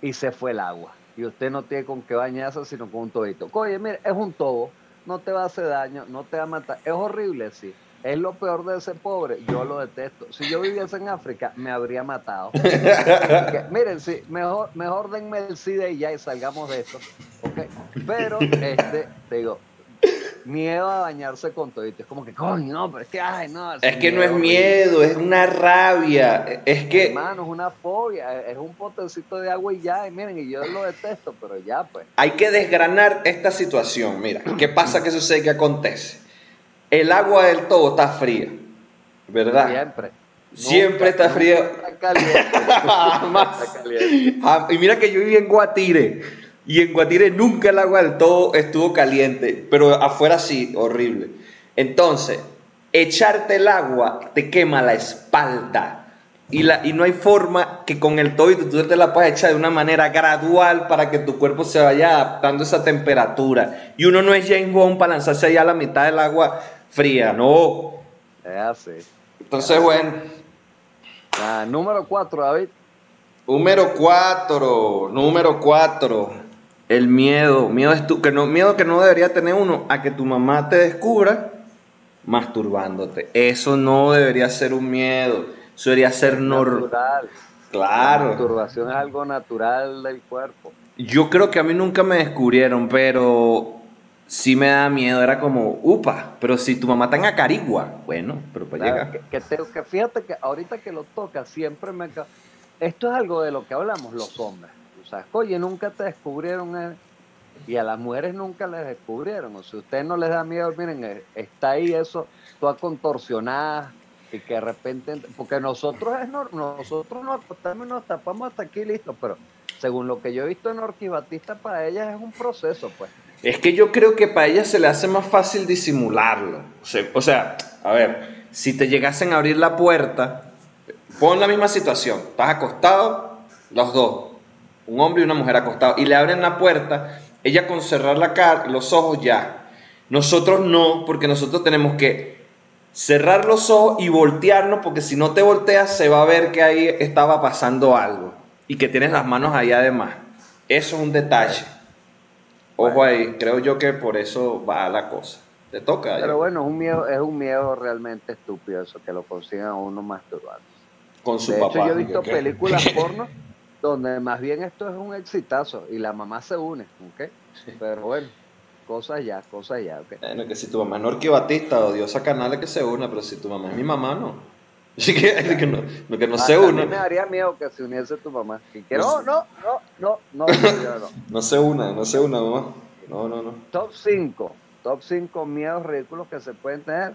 y se fue el agua. Y usted no tiene con qué bañarse, sino con un tobito. Oye, mire, es un tobo, no te va a hacer daño, no te va a matar. Es horrible, sí. Es lo peor de ese pobre, yo lo detesto. Si yo viviese en África, me habría matado. miren, sí, mejor, mejor denme el SIDA y ya y salgamos de esto. ¿okay? Pero, este, te digo, miedo a bañarse con todito. Es como que, coño, no, pero es que, ay, no. Es que no es miedo, es una rabia. Es que. Hermano, es una fobia. Es un potecito de agua y ya. Y miren, y yo lo detesto, pero ya, pues. Hay que desgranar esta situación. Mira, ¿qué pasa? ¿Qué sucede? ¿Qué acontece? El agua del todo está fría, ¿verdad? Siempre. Siempre está fría. Está caliente. está caliente. Ah, y mira que yo viví en Guatire. Y en Guatire nunca el agua del todo estuvo caliente, pero afuera sí, horrible. Entonces, echarte el agua te quema la espalda. Y, la, y no hay forma que con el todo tú te la puedas echar de una manera gradual para que tu cuerpo se vaya adaptando a esa temperatura. Y uno no es James Bond para lanzarse allá a la mitad del agua fría, no. Es así. Entonces, bueno. número 4, David. Número 4, número 4 el miedo, miedo, es que no, miedo que no debería tener uno a que tu mamá te descubra masturbándote. Eso no debería ser un miedo, eso debería ser normal. Claro. La masturbación es algo natural del cuerpo. Yo creo que a mí nunca me descubrieron, pero sí me da miedo, era como, upa, pero si tu mamá está en Acarigua, bueno, pero para llegar. Que, que, fíjate que ahorita que lo toca, siempre me... Esto es algo de lo que hablamos los hombres sea, oye, nunca te descubrieron eh, y a las mujeres nunca les descubrieron. O sea, usted no les da miedo, miren, eh, está ahí eso, toda contorsionada y que de repente, porque nosotros es nosotros nos acostamos y nos tapamos hasta aquí listo, pero según lo que yo he visto en Orquí Batista, para ellas es un proceso, pues. Es que yo creo que para ellas se le hace más fácil disimularlo. O sea, a ver, si te llegasen a abrir la puerta, pon la misma situación, estás acostado, los dos, un hombre y una mujer acostados, y le abren la puerta, ella con cerrar la cara, los ojos ya. Nosotros no, porque nosotros tenemos que cerrar los ojos y voltearnos, porque si no te volteas se va a ver que ahí estaba pasando algo y que tienes las manos ahí además. Eso es un detalle. Ojo ahí, creo yo que por eso va la cosa. Te toca. Pero bueno, es un miedo, es un miedo realmente estúpido eso, que lo consigan a uno masturbando. Con su papá. yo he visto películas porno donde más bien esto es un exitazo y la mamá se une, ¿ok? Pero bueno, cosas ya, cosas ya, ¿ok? Bueno, que si tu mamá es Norqui Batista o Diosa Canales que se una, pero si tu mamá es mi mamá, no. Así que, que no, que no se une. A mí me daría miedo que se uniese tu mamá. no, no, no, no, no, no, no. se una, no se una, mamá. No, no, no. Top 5, top 5 miedos ridículos que se pueden tener.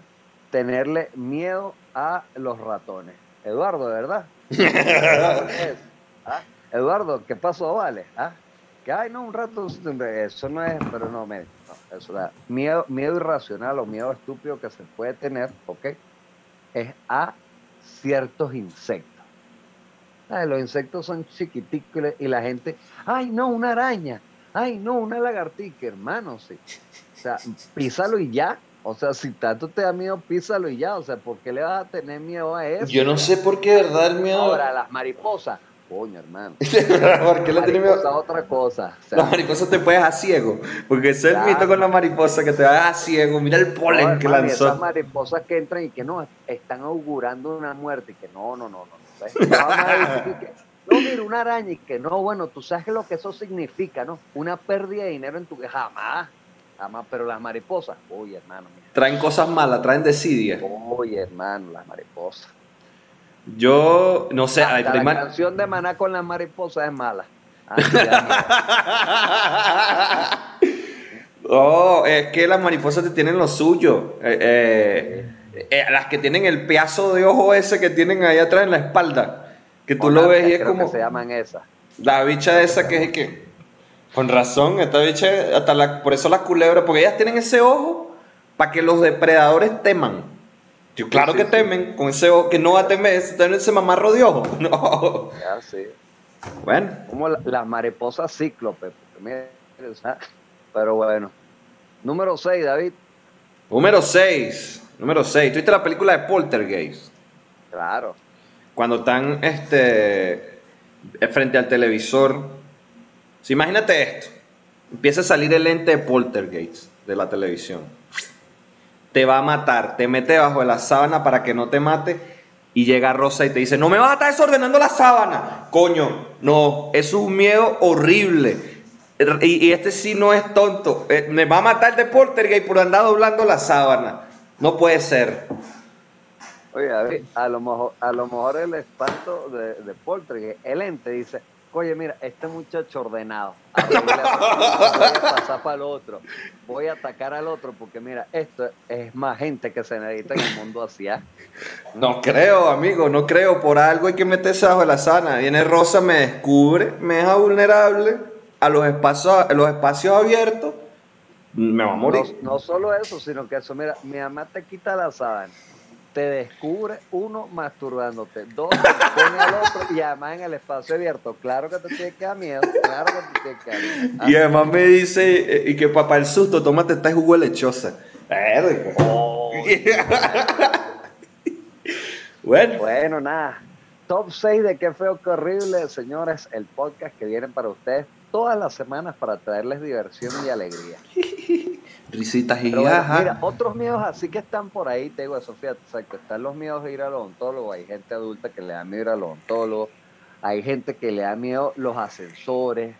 Tenerle miedo a los ratones. Eduardo, ¿verdad? ¿Ah? Eduardo, ¿qué pasó, vale? ¿Ah? Que, ay, no, un rato, eso no es, pero no, me, eso da miedo, miedo irracional o miedo estúpido que se puede tener, ¿ok? Es a ciertos insectos. Los insectos son chiquiticos y la gente, ay, no, una araña, ay, no, una lagartica, hermano, sí. O sea, písalo y ya, O sea, si tanto te da miedo, písalo y ya. O sea, ¿por qué le vas a tener miedo a eso? Yo no sé por qué, ¿verdad? El miedo. Ahora, las mariposas. Coño, hermano. ¿Por qué le tiene miedo? Otra cosa. O sea, La mariposa te puede dejar ciego. Porque ese es el mito con la mariposa, que te va a dejar ciego. Mira el polen no, que hermano, y Esas lanzó. mariposas que entran y que no, están augurando una muerte y que no, no, no, no. no, a que, no, mira, una araña y que no, bueno, tú sabes lo que eso significa, ¿no? Una pérdida de dinero en tu jamás, jamás, pero las mariposas, oye, hermano, mira, Traen cosas malas, traen desidia. oye, hermano, las mariposas. Yo, no sé, hay, Hasta hay la mar- canción de Maná con las mariposas es mala. Ah, Oh, es que las mariposas te tienen lo suyo. Eh, eh, eh, las que tienen el pedazo de ojo ese que tienen ahí atrás en la espalda. Que tú lo ves y es creo como que se llaman esas. la bicha esa que es que. Con razón, esta bicha, hasta la, por eso las culebras, porque ellas tienen ese ojo para que los depredadores teman. Yo, claro sí, que sí. temen, con ese ojo que no va a temer, ese- mamarro de ojo. No. Ya, sí. Bueno, Como la- las mariposas cíclope. Pero bueno. Número 6, David. número 6. Número 6. ¿Tuviste la película de Poltergeist? Claro. cuando están este, frente al televisor. Imagínate esto. Empieza a salir el lente de poltergeist de la televisión. Te va a matar, te mete debajo de la sábana para que no te mate y llega Rosa y te dice, no me vas a estar desordenando la sábana. Coño, no, es un miedo horrible. Y, este sí no es tonto. Eh, me va a matar de poltergeist por andar doblando la sábana. No puede ser. Oye, David, a lo mejor, a lo mejor el espanto de, de Poltergeist, el ente dice, oye, mira, este muchacho ordenado, voy a pasar para el otro, voy a atacar al otro, porque mira, esto es más gente que se necesita en el mundo así, ¿ah? No creo, amigo, no creo. Por algo hay que meterse bajo la sana. Viene Rosa, me descubre, me deja vulnerable a los espacios, a los espacios abiertos. Me va a No, morir. no solo eso, sino que eso, mira, mi mamá te quita la sábana, te descubre, uno, masturbándote, dos, pone al otro y además en el espacio abierto. Claro que te tiene que dar miedo, claro que te tiene que dar miedo. Y además me dice, eh, y que papá el susto, tómate esta jugo de lechosa. Oh, Bueno, Bueno, nada. Top 6 de qué feo, qué horrible, señores. El podcast que viene para ustedes todas las semanas para traerles diversión y alegría. Risitas y Pero bueno, jaja. mira, otros miedos así que están por ahí, te digo, Sofía, o sea, que están los miedos de ir al odontólogo. Hay gente adulta que le da miedo ir al odontólogo. Hay gente que le da miedo los ascensores.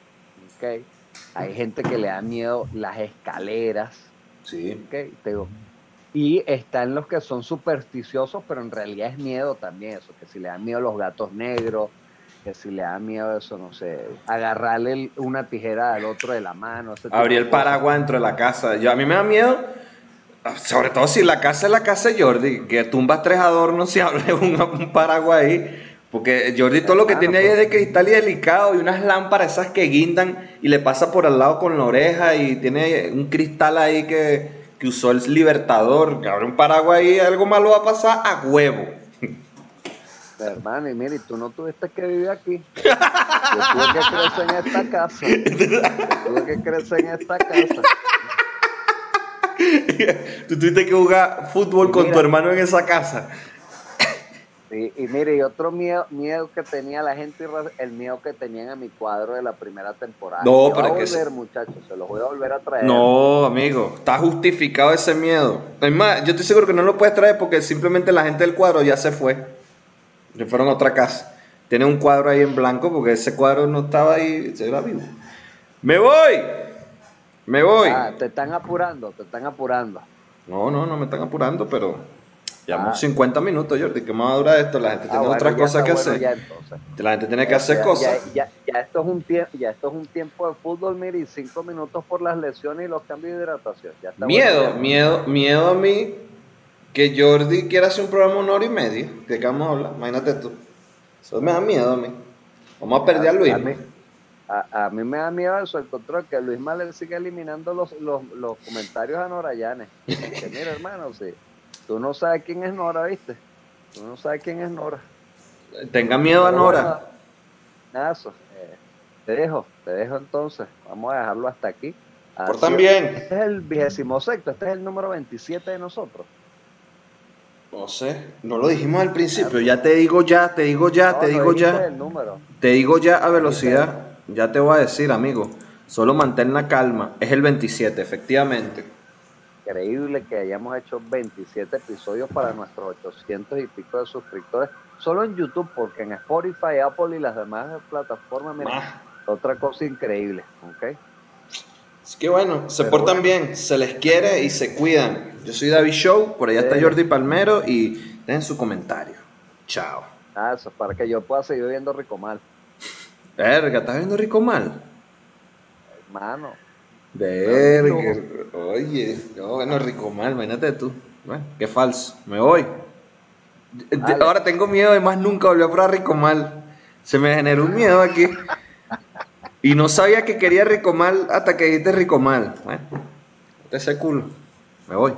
¿ok? Hay gente que le da miedo las escaleras. Sí. ¿ok? Te digo, Y están los que son supersticiosos, pero en realidad es miedo también eso, que si le dan miedo los gatos negros, que si le da miedo eso, no sé, agarrarle una tijera al otro de la mano. de el paraguas dentro de la casa. Yo, a mí me da miedo, sobre todo si la casa es la casa de Jordi, que tumbas tres adornos y abres un, un paraguas ahí. Porque Jordi todo lo que tiene ahí es pues. de cristal y delicado y unas lámparas esas que guindan y le pasa por al lado con la oreja y tiene un cristal ahí que, que usó el libertador. Que abre un paraguas ahí, algo malo va a pasar a huevo. Hermano, y mire, tú no tuviste que vivir aquí. Yo tuve que crecer en esta casa. Yo tuve que crecer en esta casa. Tú tuviste que jugar fútbol con Mira. tu hermano en esa casa. Y, y mire, y otro miedo, miedo que tenía la gente, el miedo que tenían a mi cuadro de la primera temporada. No, pero voy a que volver, muchachos, se los voy a volver a traer. No, amigo, está justificado ese miedo. Es más, yo estoy seguro que no lo puedes traer porque simplemente la gente del cuadro ya se fue. Se fueron a otra casa. Tiene un cuadro ahí en blanco porque ese cuadro no estaba ahí, se era vivo. ¡Me voy! ¡Me voy! Ah, te están apurando, te están apurando. No, no, no me están apurando, pero llevamos Ah. 50 minutos, Jordi. ¿Qué más va a durar esto? La gente Ah, tiene bueno, otras cosas que bueno hacer. ya. La gente tiene que hacer cosas. Ya, ya- ya esto es un tiempo, ya esto es un tiempo de fútbol, mire, y cinco minutos por las lesiones y los cambios de hidratación. Ya está Miedo, bueno miedo, miedo a mí que Jordi quiera hacer un programa una hora y media. ¿De qué vamos a hablar? Imagínate tú. Eso me da miedo a mí. Vamos a perder a Luis. A mí, a, a mí me da miedo eso, el control, que Luis Mal sigue eliminando los, los, los comentarios a Nora Llanes. Que mira, hermano, si tú no sabes quién es Nora, ¿viste? Tú no sabes quién es Nora. Tenga miedo a Nora. nada, eso. eh, te dejo, te dejo entonces. Vamos a dejarlo hasta aquí. Por también. Este es el vigésimo sexto, este es el número 27 de nosotros. No sé, no lo dijimos al principio, ya te digo ya, te digo ya, te digo ya. Te digo ya a velocidad, ya te voy a decir, amigo. Solo mantén la calma, es el 27, efectivamente. Increíble que hayamos hecho 27 episodios para nuestros 800 y pico de suscriptores, solo en YouTube, porque en Spotify, Apple y las demás plataformas, mira, otra cosa increíble, ¿ok? Así que bueno, se portan bien, se les quiere y se cuidan. Yo soy David Show, por allá está Jordi Palmero y den su comentario. Chao. Ah, eso es para que yo pueda seguir viendo Rico Mal. Verga, ¿estás viendo Rico Mal? Hermano. Verga. Oye, no, bueno, Rico Mal, imagínate tú. Bueno, qué falso. Me voy. Ahora tengo miedo de más nunca volver a probar Rico Mal. Se me generó un miedo aquí. Y no sabía que quería Ricomal hasta que dijiste Ricomal. Bueno, ese culo. Me voy.